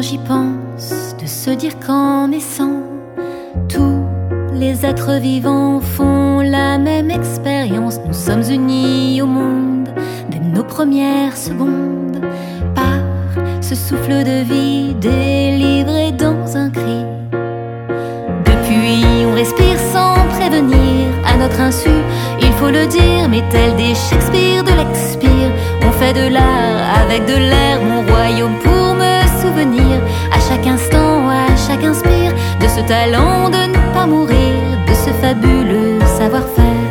j'y pense de se dire qu'en naissant, tous les êtres vivants font la même expérience. Nous sommes unis au monde dès nos premières secondes par ce souffle de vie délivré dans un cri. Depuis, on respire sans prévenir à notre insu. Il faut le dire, mais tel des Shakespeare de l'expire, on fait de l'art avec de l'air, mon royaume pour souvenir à chaque instant, à chaque inspire de ce talent de ne pas mourir, de ce fabuleux savoir-faire.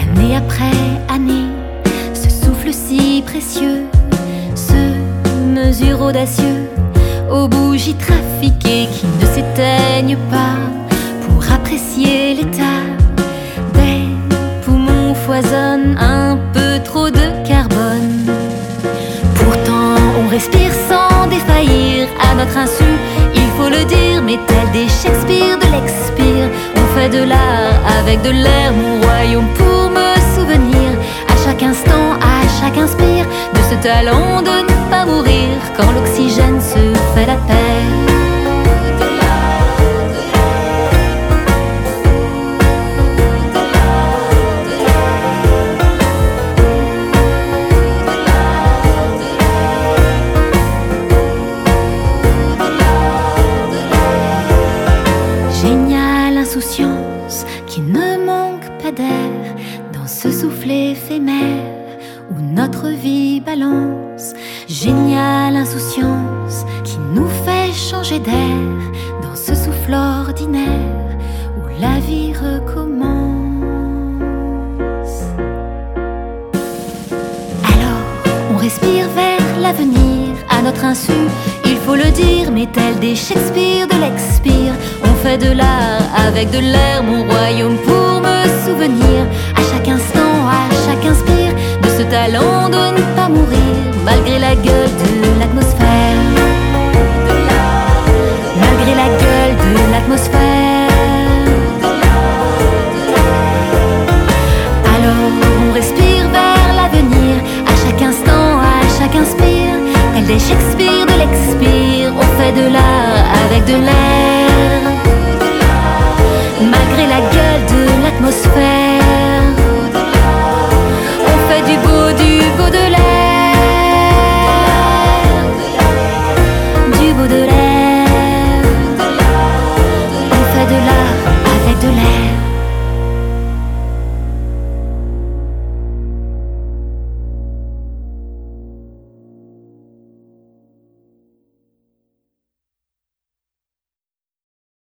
Année après année, ce souffle si précieux, ce mesure audacieux aux bougies trafiquées qui ne s'éteignent pas pour apprécier l'état des poumons foisonnent un peu trop de à notre insu. Il faut le dire, mais tel des Shakespeare de l'expire, on fait de l'art avec de l'air, mon royaume pour me souvenir à chaque instant, à chaque inspire de ce talent de ne pas mourir quand l'oxygène se fait la paix. Dans ce souffle éphémère où notre vie balance. Géniale insouciance qui nous fait changer d'air dans ce souffle ordinaire où la vie recommence. Alors, on respire vers l'avenir à notre insu. Il faut le dire, mais tel des Shakespeare de l'expire, on fait de l'art avec de l'air, mon royaume pour souvenir à chaque instant, à chaque inspire de ce talent de ne pas mourir malgré la gueule de l'atmosphère. Malgré la gueule de l'atmosphère. Alors on respire vers l'avenir à chaque instant, à chaque inspire. Elle des Shakespeare de l'expire, on fait de l'art avec de l'air. 부들의